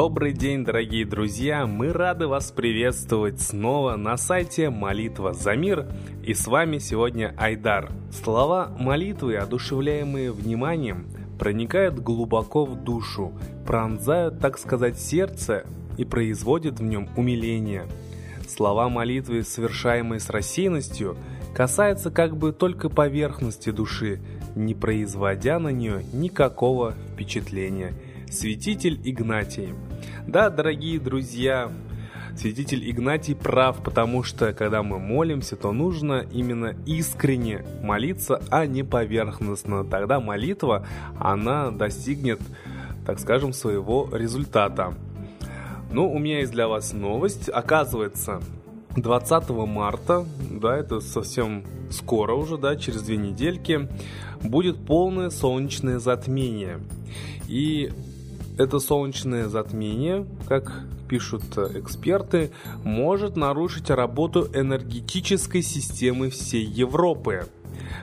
Добрый день, дорогие друзья! Мы рады вас приветствовать снова на сайте «Молитва за мир» и с вами сегодня Айдар. Слова молитвы, одушевляемые вниманием, проникают глубоко в душу, пронзают, так сказать, сердце и производят в нем умиление. Слова молитвы, совершаемые с рассеянностью, касаются как бы только поверхности души, не производя на нее никакого впечатления – святитель Игнатий. Да, дорогие друзья, святитель Игнатий прав, потому что когда мы молимся, то нужно именно искренне молиться, а не поверхностно. Тогда молитва, она достигнет, так скажем, своего результата. Ну, у меня есть для вас новость. Оказывается, 20 марта, да, это совсем скоро уже, да, через две недельки, будет полное солнечное затмение. И это солнечное затмение, как пишут эксперты, может нарушить работу энергетической системы всей Европы.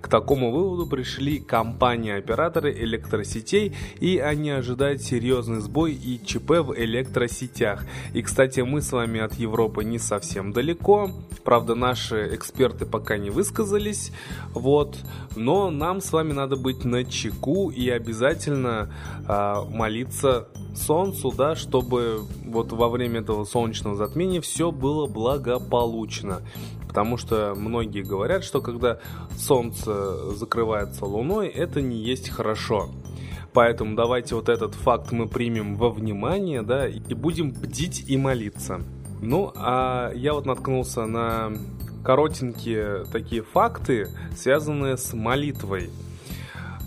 К такому выводу пришли компании-операторы электросетей, и они ожидают серьезный сбой и ЧП в электросетях. И, кстати, мы с вами от Европы не совсем далеко. Правда, наши эксперты пока не высказались. Вот. Но нам с вами надо быть на чеку и обязательно э, молиться солнцу, да, чтобы вот во время этого солнечного затмения все было благополучно. Потому что многие говорят, что когда Солнце закрывается Луной, это не есть хорошо. Поэтому давайте вот этот факт мы примем во внимание, да, и будем бдить и молиться. Ну, а я вот наткнулся на коротенькие такие факты, связанные с молитвой.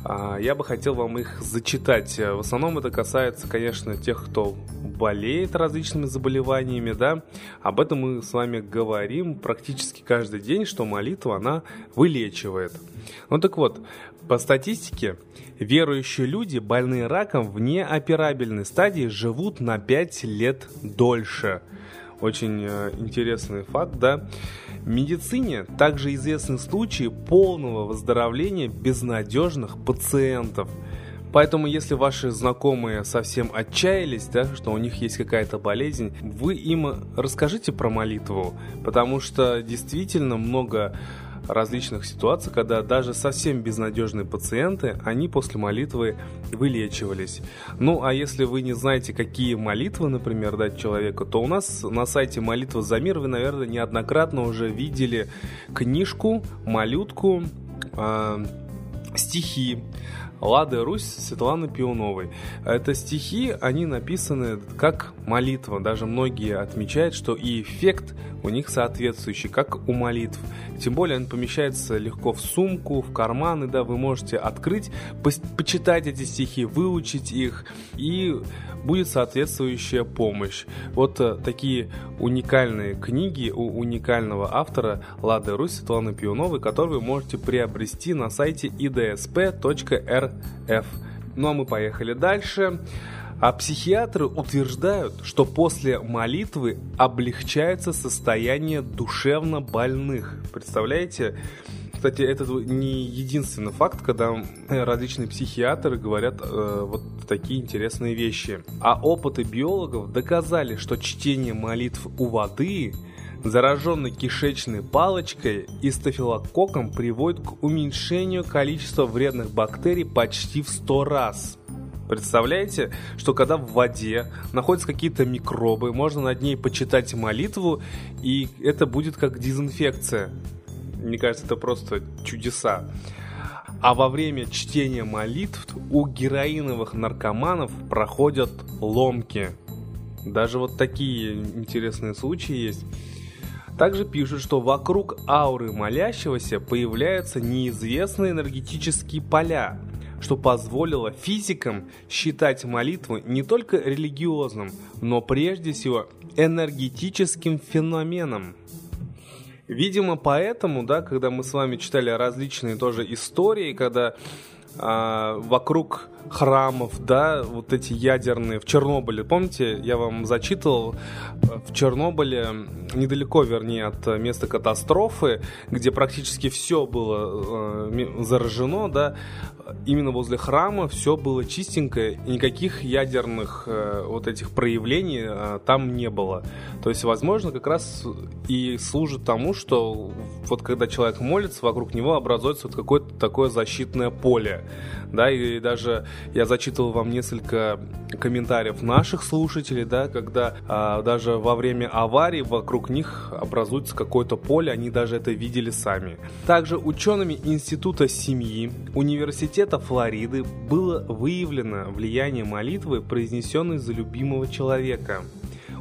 А, я бы хотел вам их зачитать. В основном это касается, конечно, тех, кто болеет различными заболеваниями, да. Об этом мы с вами говорим практически каждый день, что молитва, она вылечивает. Ну так вот, по статистике, верующие люди, больные раком в неоперабельной стадии, живут на 5 лет дольше. Очень э, интересный факт, да. В медицине также известны случаи полного выздоровления безнадежных пациентов. Поэтому, если ваши знакомые совсем отчаялись, да, что у них есть какая-то болезнь, вы им расскажите про молитву, потому что действительно много различных ситуаций, когда даже совсем безнадежные пациенты, они после молитвы вылечивались. Ну, а если вы не знаете, какие молитвы, например, дать человеку, то у нас на сайте «Молитва за мир» вы, наверное, неоднократно уже видели книжку, малютку, э, стихи, Лады Русь Светланы Пионовой. Это стихи, они написаны как молитва. Даже многие отмечают, что и эффект у них соответствующий, как у молитв. Тем более он помещается легко в сумку, в карманы, да, вы можете открыть, почитать эти стихи, выучить их и будет соответствующая помощь. Вот э, такие уникальные книги у уникального автора Лады Русь Светланы Пионовой, которые вы можете приобрести на сайте idsp.rf. Ну а мы поехали дальше. А психиатры утверждают, что после молитвы облегчается состояние душевно больных. Представляете? Кстати, это не единственный факт, когда различные психиатры говорят э, вот такие интересные вещи. А опыты биологов доказали, что чтение молитв у воды зараженной кишечной палочкой и стафилококком приводит к уменьшению количества вредных бактерий почти в 100 раз. Представляете, что когда в воде находятся какие-то микробы, можно над ней почитать молитву, и это будет как дезинфекция. Мне кажется, это просто чудеса. А во время чтения молитв у героиновых наркоманов проходят ломки. Даже вот такие интересные случаи есть. Также пишут, что вокруг ауры молящегося появляются неизвестные энергетические поля, что позволило физикам считать молитву не только религиозным, но прежде всего энергетическим феноменом. Видимо, поэтому, да, когда мы с вами читали различные тоже истории, когда а, вокруг храмов, да, вот эти ядерные в Чернобыле. Помните, я вам зачитывал э, в Чернобыле, недалеко, вернее, от места катастрофы, где практически все было э, заражено, да, именно возле храма все было чистенькое, и никаких ядерных э, вот этих проявлений э, там не было. То есть, возможно, как раз и служит тому, что вот когда человек молится, вокруг него образуется вот какое-то такое защитное поле. Да, и даже я зачитывал вам несколько комментариев наших слушателей, да, когда а, даже во время аварии вокруг них образуется какое-то поле, они даже это видели сами. Также учеными Института семьи Университета Флориды было выявлено влияние молитвы, произнесенной за любимого человека.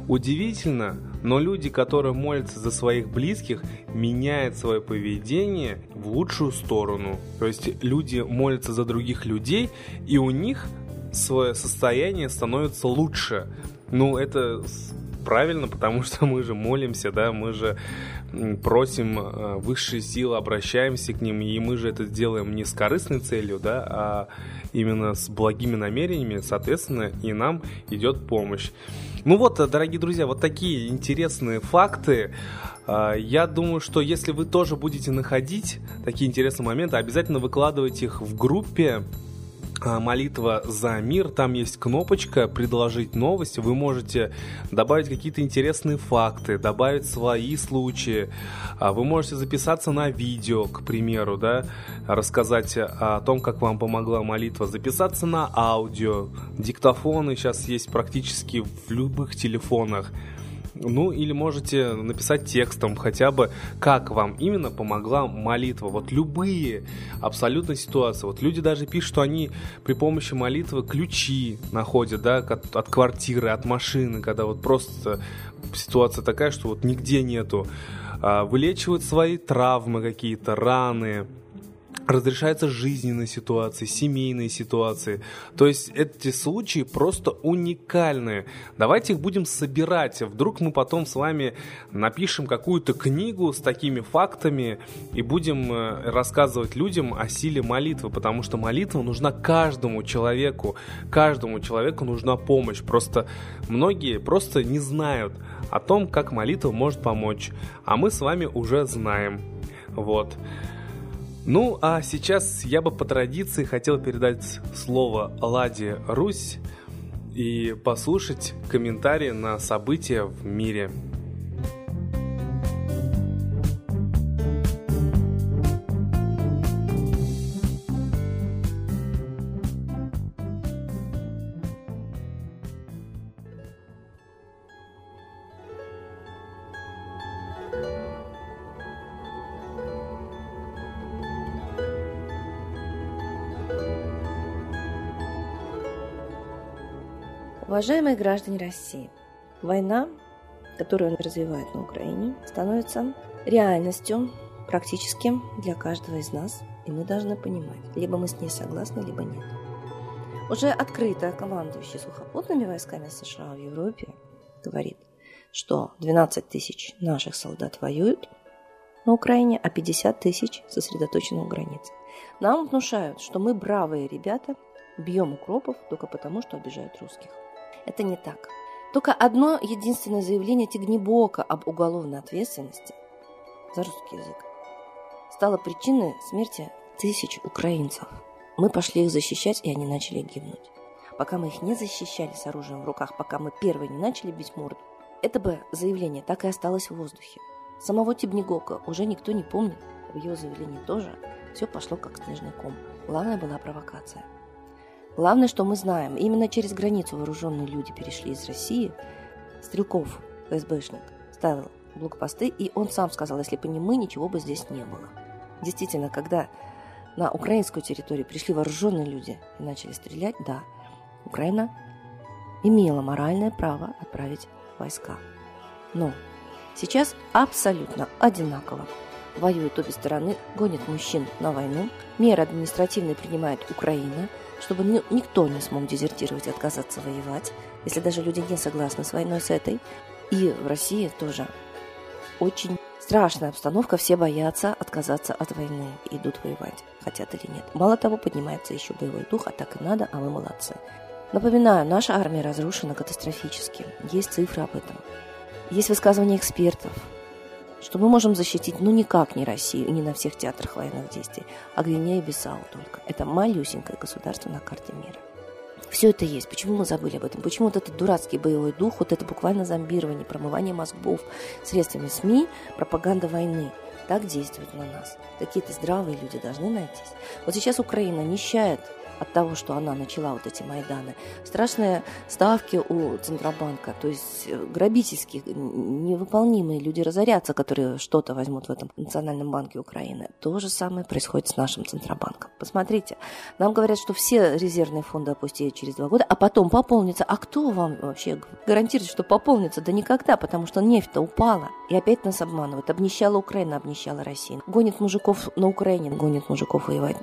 Удивительно, но люди, которые молятся за своих близких, меняют свое поведение в лучшую сторону. То есть люди молятся за других людей, и у них свое состояние становится лучше. Ну, это правильно, потому что мы же молимся, да, мы же просим э, высшие силы, обращаемся к ним, и мы же это делаем не с корыстной целью, да, а именно с благими намерениями, соответственно, и нам идет помощь. Ну вот, дорогие друзья, вот такие интересные факты. А, я думаю, что если вы тоже будете находить такие интересные моменты, обязательно выкладывайте их в группе молитва за мир. Там есть кнопочка «Предложить новости». Вы можете добавить какие-то интересные факты, добавить свои случаи. А, вы можете записаться на видео, к примеру, да, рассказать о том, как вам помогла молитва. Записаться на аудио. Диктофоны сейчас есть практически в любых телефонах. Ну, или можете написать текстом хотя бы, как вам именно помогла молитва. Вот любые абсолютно ситуации. Вот люди даже пишут, что они при помощи молитвы ключи находят, да, от, от квартиры, от машины, когда вот просто ситуация такая, что вот нигде нету. А, вылечивают свои травмы какие-то, раны, разрешаются жизненные ситуации, семейные ситуации. То есть эти случаи просто уникальные. Давайте их будем собирать. Вдруг мы потом с вами напишем какую-то книгу с такими фактами и будем э, рассказывать людям о силе молитвы, потому что молитва нужна каждому человеку. Каждому человеку нужна помощь. Просто многие просто не знают о том, как молитва может помочь. А мы с вами уже знаем. Вот. Ну, а сейчас я бы по традиции хотел передать слово Ладе Русь и послушать комментарии на события в мире. Уважаемые граждане России, война, которую он развивает на Украине, становится реальностью практически для каждого из нас, и мы должны понимать, либо мы с ней согласны, либо нет. Уже открыто командующий сухопутными войсками США в Европе говорит, что 12 тысяч наших солдат воюют на Украине, а 50 тысяч сосредоточены у границ. Нам внушают, что мы бравые ребята, бьем укропов только потому, что обижают русских. Это не так. Только одно единственное заявление Тигнебока об уголовной ответственности за русский язык стало причиной смерти тысяч украинцев. Мы пошли их защищать, и они начали гибнуть. Пока мы их не защищали с оружием в руках, пока мы первые не начали бить морду, это бы заявление так и осталось в воздухе. Самого Тибнегока уже никто не помнит, в его заявлении тоже все пошло как снежный ком. Главное была провокация. Главное, что мы знаем, именно через границу вооруженные люди перешли из России. Стрелков, ФСБшник, ставил блокпосты, и он сам сказал, если бы не мы, ничего бы здесь не было. Действительно, когда на украинскую территорию пришли вооруженные люди и начали стрелять, да, Украина имела моральное право отправить войска. Но сейчас абсолютно одинаково. Воюют обе стороны, гонят мужчин на войну, меры административные принимает Украина – чтобы никто не смог дезертировать и отказаться воевать, если даже люди не согласны с войной с этой. И в России тоже очень страшная обстановка, все боятся отказаться от войны, идут воевать, хотят или нет. Мало того, поднимается еще боевой дух, а так и надо, а мы молодцы. Напоминаю, наша армия разрушена катастрофически. Есть цифры об этом. Есть высказывания экспертов, что мы можем защитить, ну, никак не Россию, не на всех театрах военных действий, а Гвинея и Бисау только. Это малюсенькое государство на карте мира. Все это есть. Почему мы забыли об этом? Почему вот этот дурацкий боевой дух, вот это буквально зомбирование, промывание мозгов средствами СМИ, пропаганда войны так действует на нас? Какие-то здравые люди должны найтись. Вот сейчас Украина нищает от того, что она начала вот эти Майданы. Страшные ставки у Центробанка, то есть э, грабительские, невыполнимые люди разорятся, которые что-то возьмут в этом Национальном банке Украины. То же самое происходит с нашим Центробанком. Посмотрите, нам говорят, что все резервные фонды опустеют через два года, а потом пополнится. А кто вам вообще гарантирует, что пополнится? Да никогда, потому что нефть-то упала. И опять нас обманывают. Обнищала Украина, обнищала Россия. Гонит мужиков на Украине, гонит мужиков воевать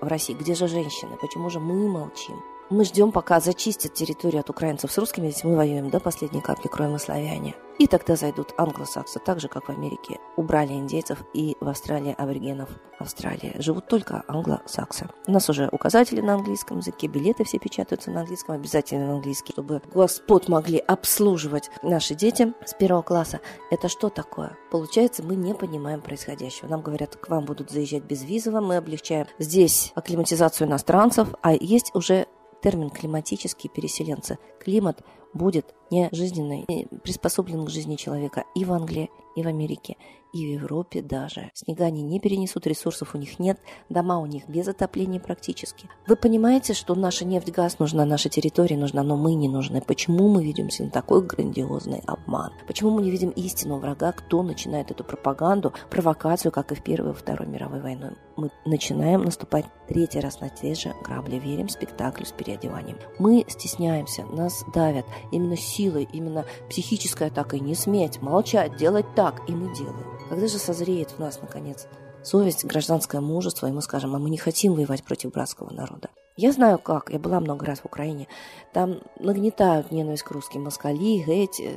в России. Где же женщины? Почему почему мы молчим? Мы ждем, пока зачистят территорию от украинцев с русскими, ведь мы воюем до последней капли кроем и славяне. И тогда зайдут англосаксы, так же, как в Америке. Убрали индейцев и в Австралии аборигенов Австралии. Живут только англосаксы. У нас уже указатели на английском языке, билеты все печатаются на английском, обязательно на английский, чтобы господ могли обслуживать наши дети с первого класса. Это что такое? Получается, мы не понимаем происходящего. Нам говорят, к вам будут заезжать безвизово, мы облегчаем здесь акклиматизацию иностранцев, а есть уже термин «климатические переселенцы». Климат будет не жизненный, не приспособлен к жизни человека и в Англии, и в Америке, и в Европе даже. Снега они не перенесут, ресурсов у них нет, дома у них без отопления практически. Вы понимаете, что наша нефть, газ нужна, наша территория нужна, но мы не нужны. Почему мы ведемся на такой грандиозный обман? Почему мы не видим истинного врага, кто начинает эту пропаганду, провокацию, как и в Первой и Второй мировой войной? Мы начинаем наступать третий раз на те же грабли, верим спектаклю с переодеванием. Мы стесняемся, нас давят именно силой, именно психической атакой, не сметь, молчать, делать так, и мы делаем. Когда же созреет в нас, наконец, совесть, гражданское мужество, и мы скажем, а мы не хотим воевать против братского народа. Я знаю как, я была много раз в Украине, там нагнетают ненависть к русским москали, геть, э,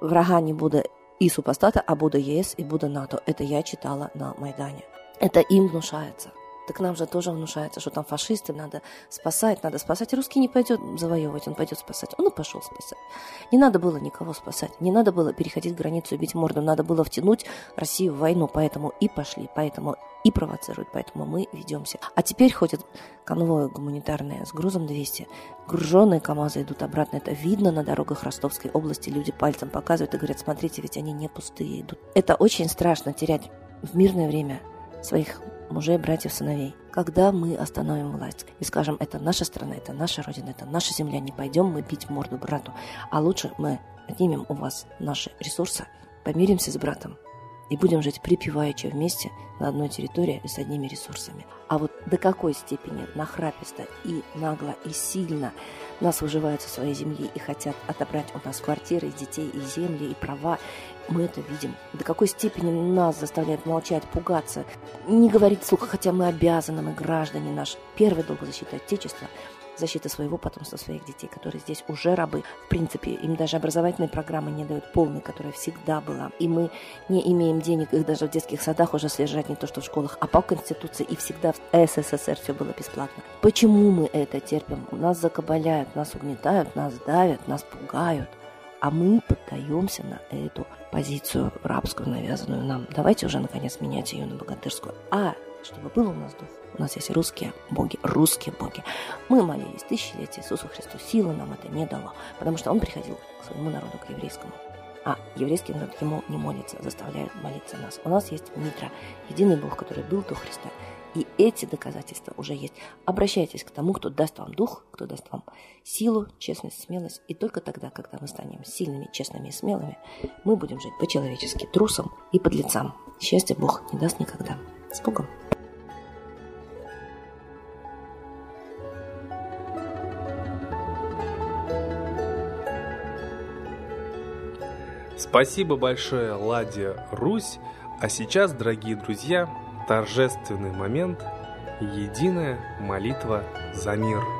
врага не буду и супостата, а буду ЕС и буду НАТО. Это я читала на Майдане. Это им внушается. Так нам же тоже внушается, что там фашисты, надо спасать, надо спасать. Русский не пойдет завоевывать, он пойдет спасать. Он и пошел спасать. Не надо было никого спасать, не надо было переходить границу и бить морду, надо было втянуть Россию в войну, поэтому и пошли, поэтому и провоцируют, поэтому мы ведемся. А теперь ходят конвои гуманитарные с грузом 200, груженные КАМАЗы идут обратно. Это видно на дорогах Ростовской области. Люди пальцем показывают и говорят, смотрите, ведь они не пустые идут. Это очень страшно терять в мирное время своих мужей, братьев, сыновей. Когда мы остановим власть и скажем, это наша страна, это наша родина, это наша земля, не пойдем мы бить морду брату, а лучше мы отнимем у вас наши ресурсы, помиримся с братом и будем жить припеваючи вместе на одной территории и с одними ресурсами. А вот до какой степени нахраписто и нагло и сильно нас выживают со своей земли и хотят отобрать у нас квартиры, и детей, и земли, и права, мы это видим. До какой степени нас заставляют молчать, пугаться, не говорить вслух, хотя мы обязаны, мы граждане, наш первый долг защиты Отечества – защита своего потомства, своих детей, которые здесь уже рабы. В принципе, им даже образовательные программы не дают полной, которая всегда была. И мы не имеем денег их даже в детских садах уже содержать не то, что в школах, а по Конституции и всегда в СССР все было бесплатно. Почему мы это терпим? Нас закабаляют, нас угнетают, нас давят, нас пугают. А мы поддаемся на эту позицию рабскую, навязанную нам. Давайте уже, наконец, менять ее на богатырскую. А чтобы был у нас дух. У нас есть русские боги, русские боги. Мы молились тысячелетия Иисусу Христу. Силы нам это не дало, потому что Он приходил к своему народу, к еврейскому. А еврейский народ ему не молится, заставляет молиться нас. У нас есть Митра, единый Бог, который был до Христа. И эти доказательства уже есть. Обращайтесь к тому, кто даст вам дух, кто даст вам силу, честность, смелость. И только тогда, когда мы станем сильными, честными и смелыми, мы будем жить по-человечески, трусом и подлецам. Счастья Бог не даст никогда. С! Спасибо большое, Ладе Русь. А сейчас, дорогие друзья, торжественный момент – единая молитва за мир –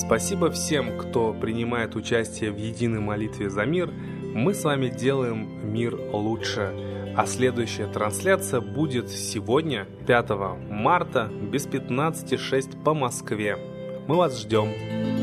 Спасибо всем, кто принимает участие в единой молитве за мир. Мы с вами делаем мир лучше. А следующая трансляция будет сегодня, 5 марта, без 15.06 по Москве. Мы вас ждем.